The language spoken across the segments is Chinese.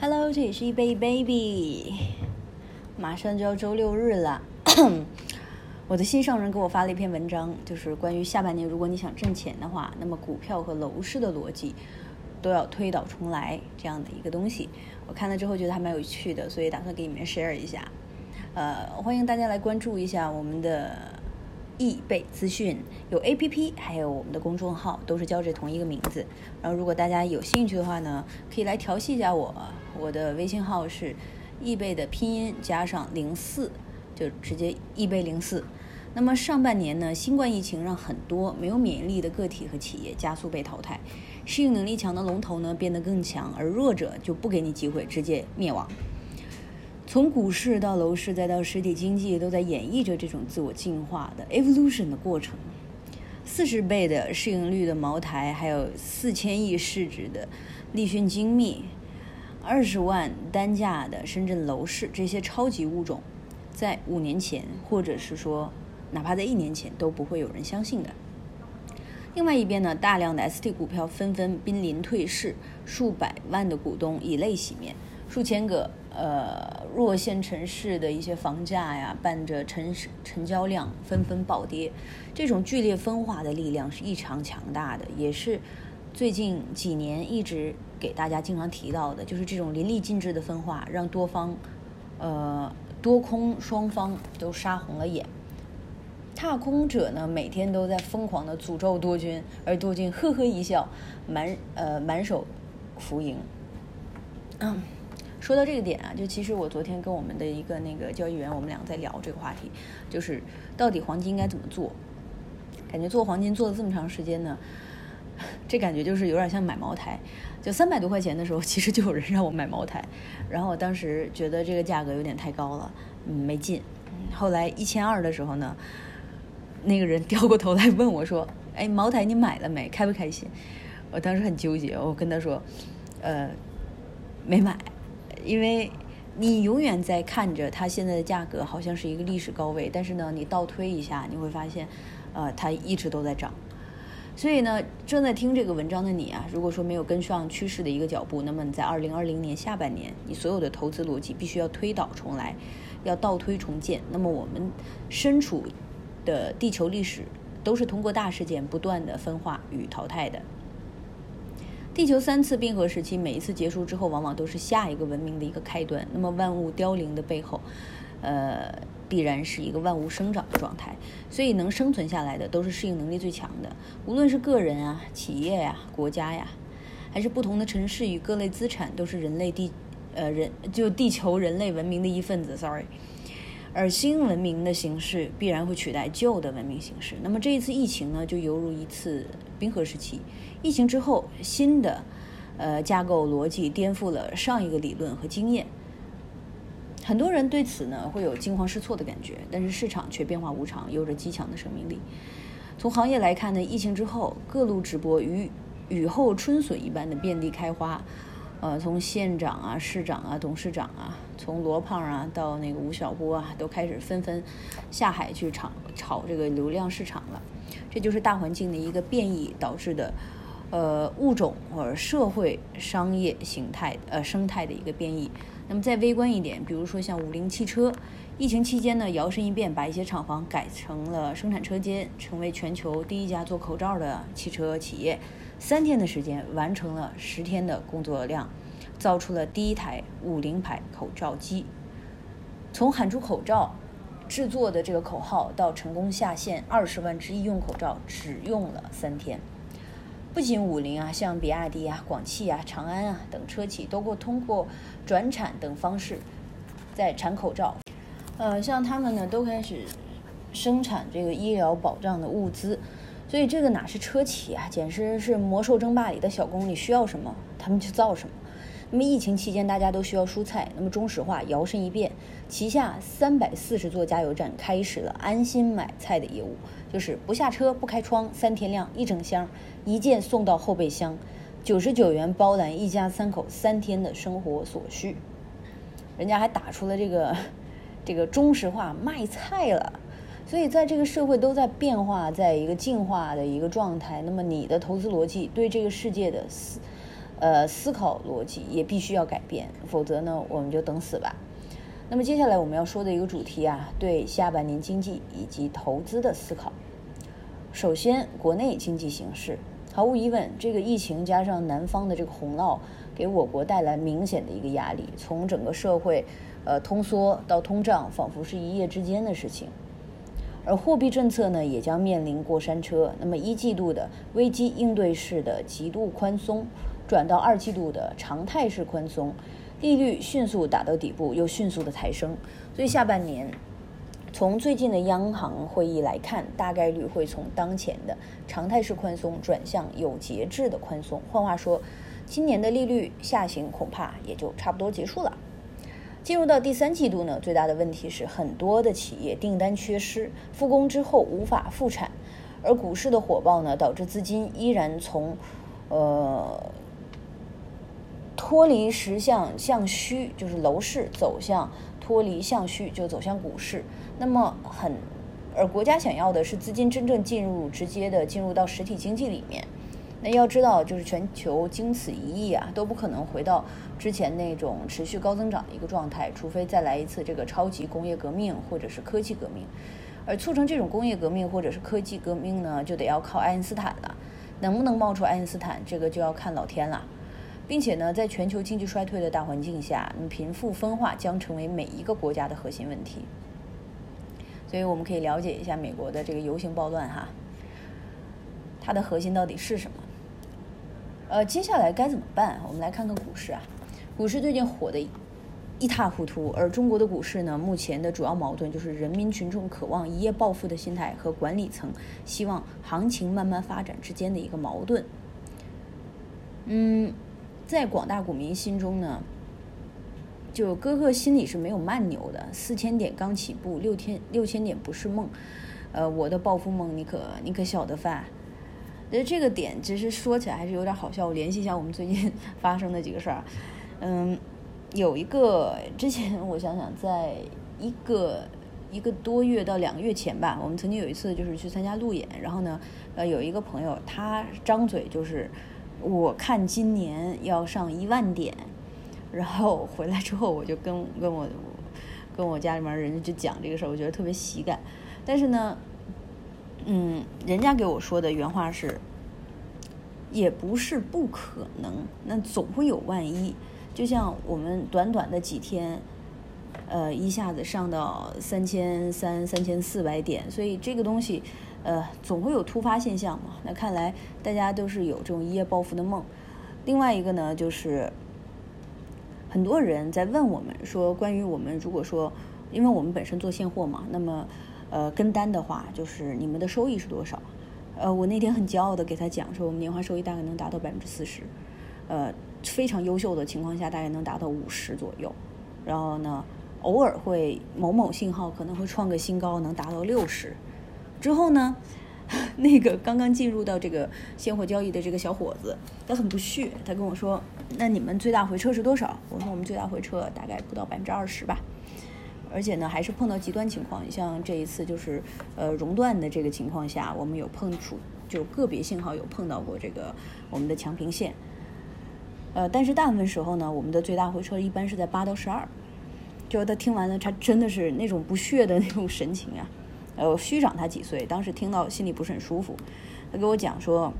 Hello，这里是一杯 baby，马上就要周六日了。我的心上人给我发了一篇文章，就是关于下半年如果你想挣钱的话，那么股票和楼市的逻辑都要推倒重来这样的一个东西。我看了之后觉得还蛮有趣的，所以打算给你们 share 一下。呃，欢迎大家来关注一下我们的易贝资讯，有 A P P，还有我们的公众号，都是叫这同一个名字。然后如果大家有兴趣的话呢，可以来调戏一下我。我的微信号是易贝的拼音加上零四，就直接易贝零四。那么上半年呢，新冠疫情让很多没有免疫力的个体和企业加速被淘汰，适应能力强的龙头呢变得更强，而弱者就不给你机会，直接灭亡。从股市到楼市再到实体经济，都在演绎着这种自我进化的 evolution 的过程。四十倍的市盈率的茅台，还有四千亿市值的立讯精密。二十万单价的深圳楼市，这些超级物种，在五年前，或者是说，哪怕在一年前，都不会有人相信的。另外一边呢，大量的 ST 股票纷纷濒临退市，数百万的股东以泪洗面，数千个呃弱线城市的一些房价呀，伴着成成交量纷纷暴跌，这种剧烈分化的力量是异常强大的，也是。最近几年一直给大家经常提到的，就是这种淋漓尽致的分化，让多方，呃，多空双方都杀红了眼。踏空者呢，每天都在疯狂的诅咒多军，而多军呵呵一笑，满呃满手浮盈。嗯，说到这个点啊，就其实我昨天跟我们的一个那个交易员，我们俩在聊这个话题，就是到底黄金应该怎么做？感觉做黄金做了这么长时间呢。这感觉就是有点像买茅台，就三百多块钱的时候，其实就有人让我买茅台，然后我当时觉得这个价格有点太高了，嗯，没进。后来一千二的时候呢，那个人掉过头来问我说：“哎，茅台你买了没？开不开心？”我当时很纠结，我跟他说：“呃，没买，因为你永远在看着它现在的价格好像是一个历史高位，但是呢，你倒推一下，你会发现，呃，它一直都在涨。”所以呢，正在听这个文章的你啊，如果说没有跟上趋势的一个脚步，那么你在二零二零年下半年，你所有的投资逻辑必须要推倒重来，要倒推重建。那么我们身处的地球历史都是通过大事件不断的分化与淘汰的。地球三次冰河时期，每一次结束之后，往往都是下一个文明的一个开端。那么万物凋零的背后，呃。必然是一个万物生长的状态，所以能生存下来的都是适应能力最强的。无论是个人啊、企业呀、国家呀，还是不同的城市与各类资产，都是人类地，呃人就地球人类文明的一份子。Sorry，而新文明的形式必然会取代旧的文明形式。那么这一次疫情呢，就犹如一次冰河时期。疫情之后，新的呃架构逻辑颠覆了上一个理论和经验。很多人对此呢会有惊慌失措的感觉，但是市场却变化无常，有着极强的生命力。从行业来看呢，疫情之后各路直播与雨后春笋一般的遍地开花，呃，从县长啊、市长啊、董事长啊，从罗胖啊到那个吴晓波啊，都开始纷纷下海去炒炒这个流量市场了。这就是大环境的一个变异导致的，呃，物种或者社会商业形态呃生态的一个变异。那么再微观一点，比如说像五菱汽车，疫情期间呢，摇身一变把一些厂房改成了生产车间，成为全球第一家做口罩的汽车企业。三天的时间完成了十天的工作量，造出了第一台五菱牌口罩机。从喊出口罩制作的这个口号到成功下线二十万只医用口罩，只用了三天。不仅五菱啊，像比亚迪啊、广汽啊、长安啊等车企，都过通过转产等方式在产口罩。呃，像他们呢，都开始生产这个医疗保障的物资。所以这个哪是车企啊，简直是魔兽争霸里的小工，你需要什么，他们就造什么。那么疫情期间，大家都需要蔬菜。那么中石化摇身一变，旗下三百四十座加油站开始了安心买菜的业务，就是不下车、不开窗，三天量一整箱，一件送到后备箱，九十九元包揽一家三口三天的生活所需。人家还打出了这个 这个中石化卖菜了。所以在这个社会都在变化，在一个进化的一个状态。那么你的投资逻辑对这个世界的思。呃，思考逻辑也必须要改变，否则呢，我们就等死吧。那么接下来我们要说的一个主题啊，对下半年经济以及投资的思考。首先，国内经济形势，毫无疑问，这个疫情加上南方的这个洪涝，给我国带来明显的一个压力。从整个社会，呃，通缩到通胀，仿佛是一夜之间的事情。而货币政策呢，也将面临过山车。那么一季度的危机应对式的极度宽松，转到二季度的常态式宽松，利率迅速打到底部，又迅速的抬升。所以下半年，从最近的央行会议来看，大概率会从当前的常态式宽松转向有节制的宽松。换话说，今年的利率下行恐怕也就差不多结束了。进入到第三季度呢，最大的问题是很多的企业订单缺失，复工之后无法复产，而股市的火爆呢，导致资金依然从，呃，脱离实向向虚，就是楼市走向脱离向虚，就走向股市。那么很，而国家想要的是资金真正进入直接的进入到实体经济里面。那要知道，就是全球经此一役啊，都不可能回到之前那种持续高增长的一个状态，除非再来一次这个超级工业革命或者是科技革命。而促成这种工业革命或者是科技革命呢，就得要靠爱因斯坦了。能不能冒出爱因斯坦，这个就要看老天了。并且呢，在全球经济衰退的大环境下，那么贫富分化将成为每一个国家的核心问题。所以我们可以了解一下美国的这个游行暴乱哈，它的核心到底是什么？呃，接下来该怎么办？我们来看看股市啊。股市最近火的一塌糊涂，而中国的股市呢，目前的主要矛盾就是人民群众渴望一夜暴富的心态和管理层希望行情慢慢发展之间的一个矛盾。嗯，在广大股民心中呢，就哥哥心里是没有慢牛的。四千点刚起步，六千六千点不是梦。呃，我的暴富梦，你可你可晓得范？那这个点其实说起来还是有点好笑。我联系一下我们最近 发生的几个事儿，嗯，有一个之前我想想，在一个一个多月到两个月前吧，我们曾经有一次就是去参加路演，然后呢，呃，有一个朋友他张嘴就是我看今年要上一万点，然后回来之后我就跟跟我跟我家里面人就讲这个事儿，我觉得特别喜感，但是呢。嗯，人家给我说的原话是，也不是不可能，那总会有万一。就像我们短短的几天，呃，一下子上到三千三、三千四百点，所以这个东西，呃，总会有突发现象嘛。那看来大家都是有这种一夜暴富的梦。另外一个呢，就是很多人在问我们说，关于我们如果说，因为我们本身做现货嘛，那么。呃，跟单的话，就是你们的收益是多少？呃，我那天很骄傲的给他讲说，我们年化收益大概能达到百分之四十，呃，非常优秀的情况下，大概能达到五十左右。然后呢，偶尔会某某信号可能会创个新高，能达到六十。之后呢，那个刚刚进入到这个现货交易的这个小伙子，他很不屑，他跟我说：“那你们最大回撤是多少？”我说：“我们最大回撤大概不到百分之二十吧。”而且呢，还是碰到极端情况，像这一次就是呃熔断的这个情况下，我们有碰触，就个别信号有碰到过这个我们的强平线。呃，但是大部分时候呢，我们的最大回撤一般是在八到十二。就是他听完了，他真的是那种不屑的那种神情啊。呃，虚长他几岁，当时听到心里不是很舒服。他给我讲说，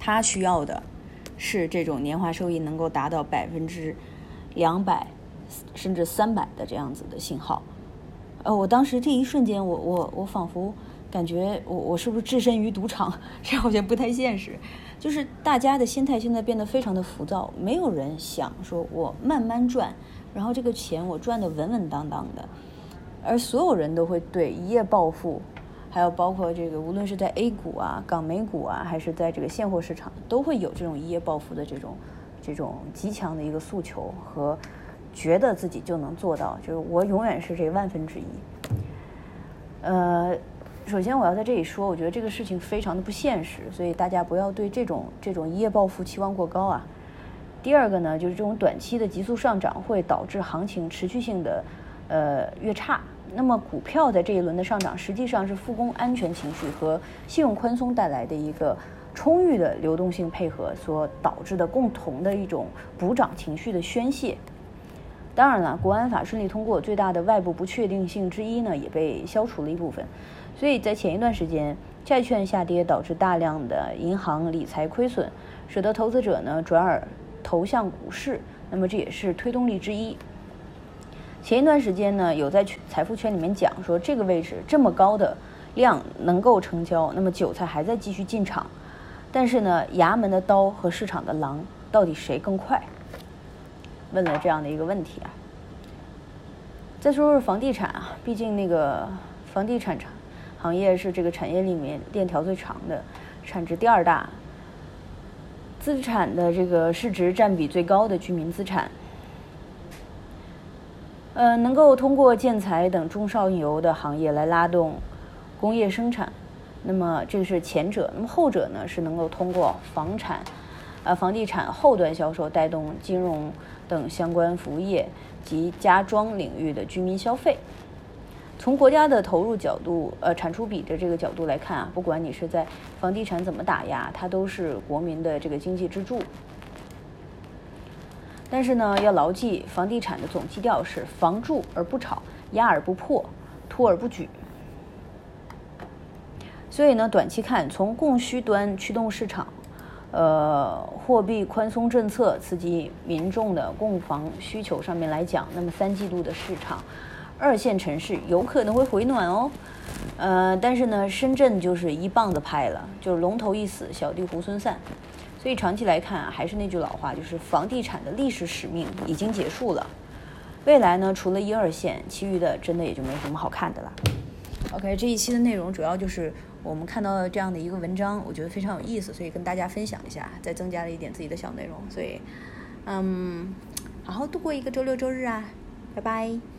他需要的是这种年化收益能够达到百分之两百。甚至三百的这样子的信号，呃，我当时这一瞬间，我我我仿佛感觉我我是不是置身于赌场？这好像不太现实。就是大家的心态现在变得非常的浮躁，没有人想说我慢慢赚，然后这个钱我赚的稳稳当当的，而所有人都会对一夜暴富，还有包括这个无论是在 A 股啊、港美股啊，还是在这个现货市场，都会有这种一夜暴富的这种这种极强的一个诉求和。觉得自己就能做到，就是我永远是这万分之一。呃，首先我要在这里说，我觉得这个事情非常的不现实，所以大家不要对这种这种一夜暴富期望过高啊。第二个呢，就是这种短期的急速上涨会导致行情持续性的呃越差。那么股票在这一轮的上涨，实际上是复工安全情绪和信用宽松带来的一个充裕的流动性配合所导致的共同的一种补涨情绪的宣泄。当然了，国安法顺利通过，最大的外部不确定性之一呢也被消除了一部分。所以在前一段时间，债券下跌导致大量的银行理财亏损，使得投资者呢转而投向股市，那么这也是推动力之一。前一段时间呢，有在财富圈里面讲说，这个位置这么高的量能够成交，那么韭菜还在继续进场。但是呢，衙门的刀和市场的狼，到底谁更快？问了这样的一个问题啊。再说说房地产啊，毕竟那个房地产产行业是这个产业里面链条最长的，产值第二大，资产的这个市值占比最高的居民资产。呃，能够通过建材等中上游的行业来拉动工业生产，那么这个是前者。那么后者呢，是能够通过房产、呃房地产后端销售带动金融等相关服务业及家装领域的居民消费。从国家的投入角度，呃产出比的这个角度来看啊，不管你是在房地产怎么打压，它都是国民的这个经济支柱。但是呢，要牢记，房地产的总基调是房住而不炒，压而不破，突而不举。所以呢，短期看，从供需端驱动市场，呃，货币宽松政策刺激民众的购房需求上面来讲，那么三季度的市场，二线城市有可能会回暖哦。呃，但是呢，深圳就是一棒子拍了，就是龙头一死，小弟猢狲散。所以长期来看啊，还是那句老话，就是房地产的历史使命已经结束了。未来呢，除了一二线，其余的真的也就没什么好看的了。OK，这一期的内容主要就是我们看到这样的一个文章，我觉得非常有意思，所以跟大家分享一下，再增加了一点自己的小内容。所以，嗯，好好度过一个周六周日啊，拜拜。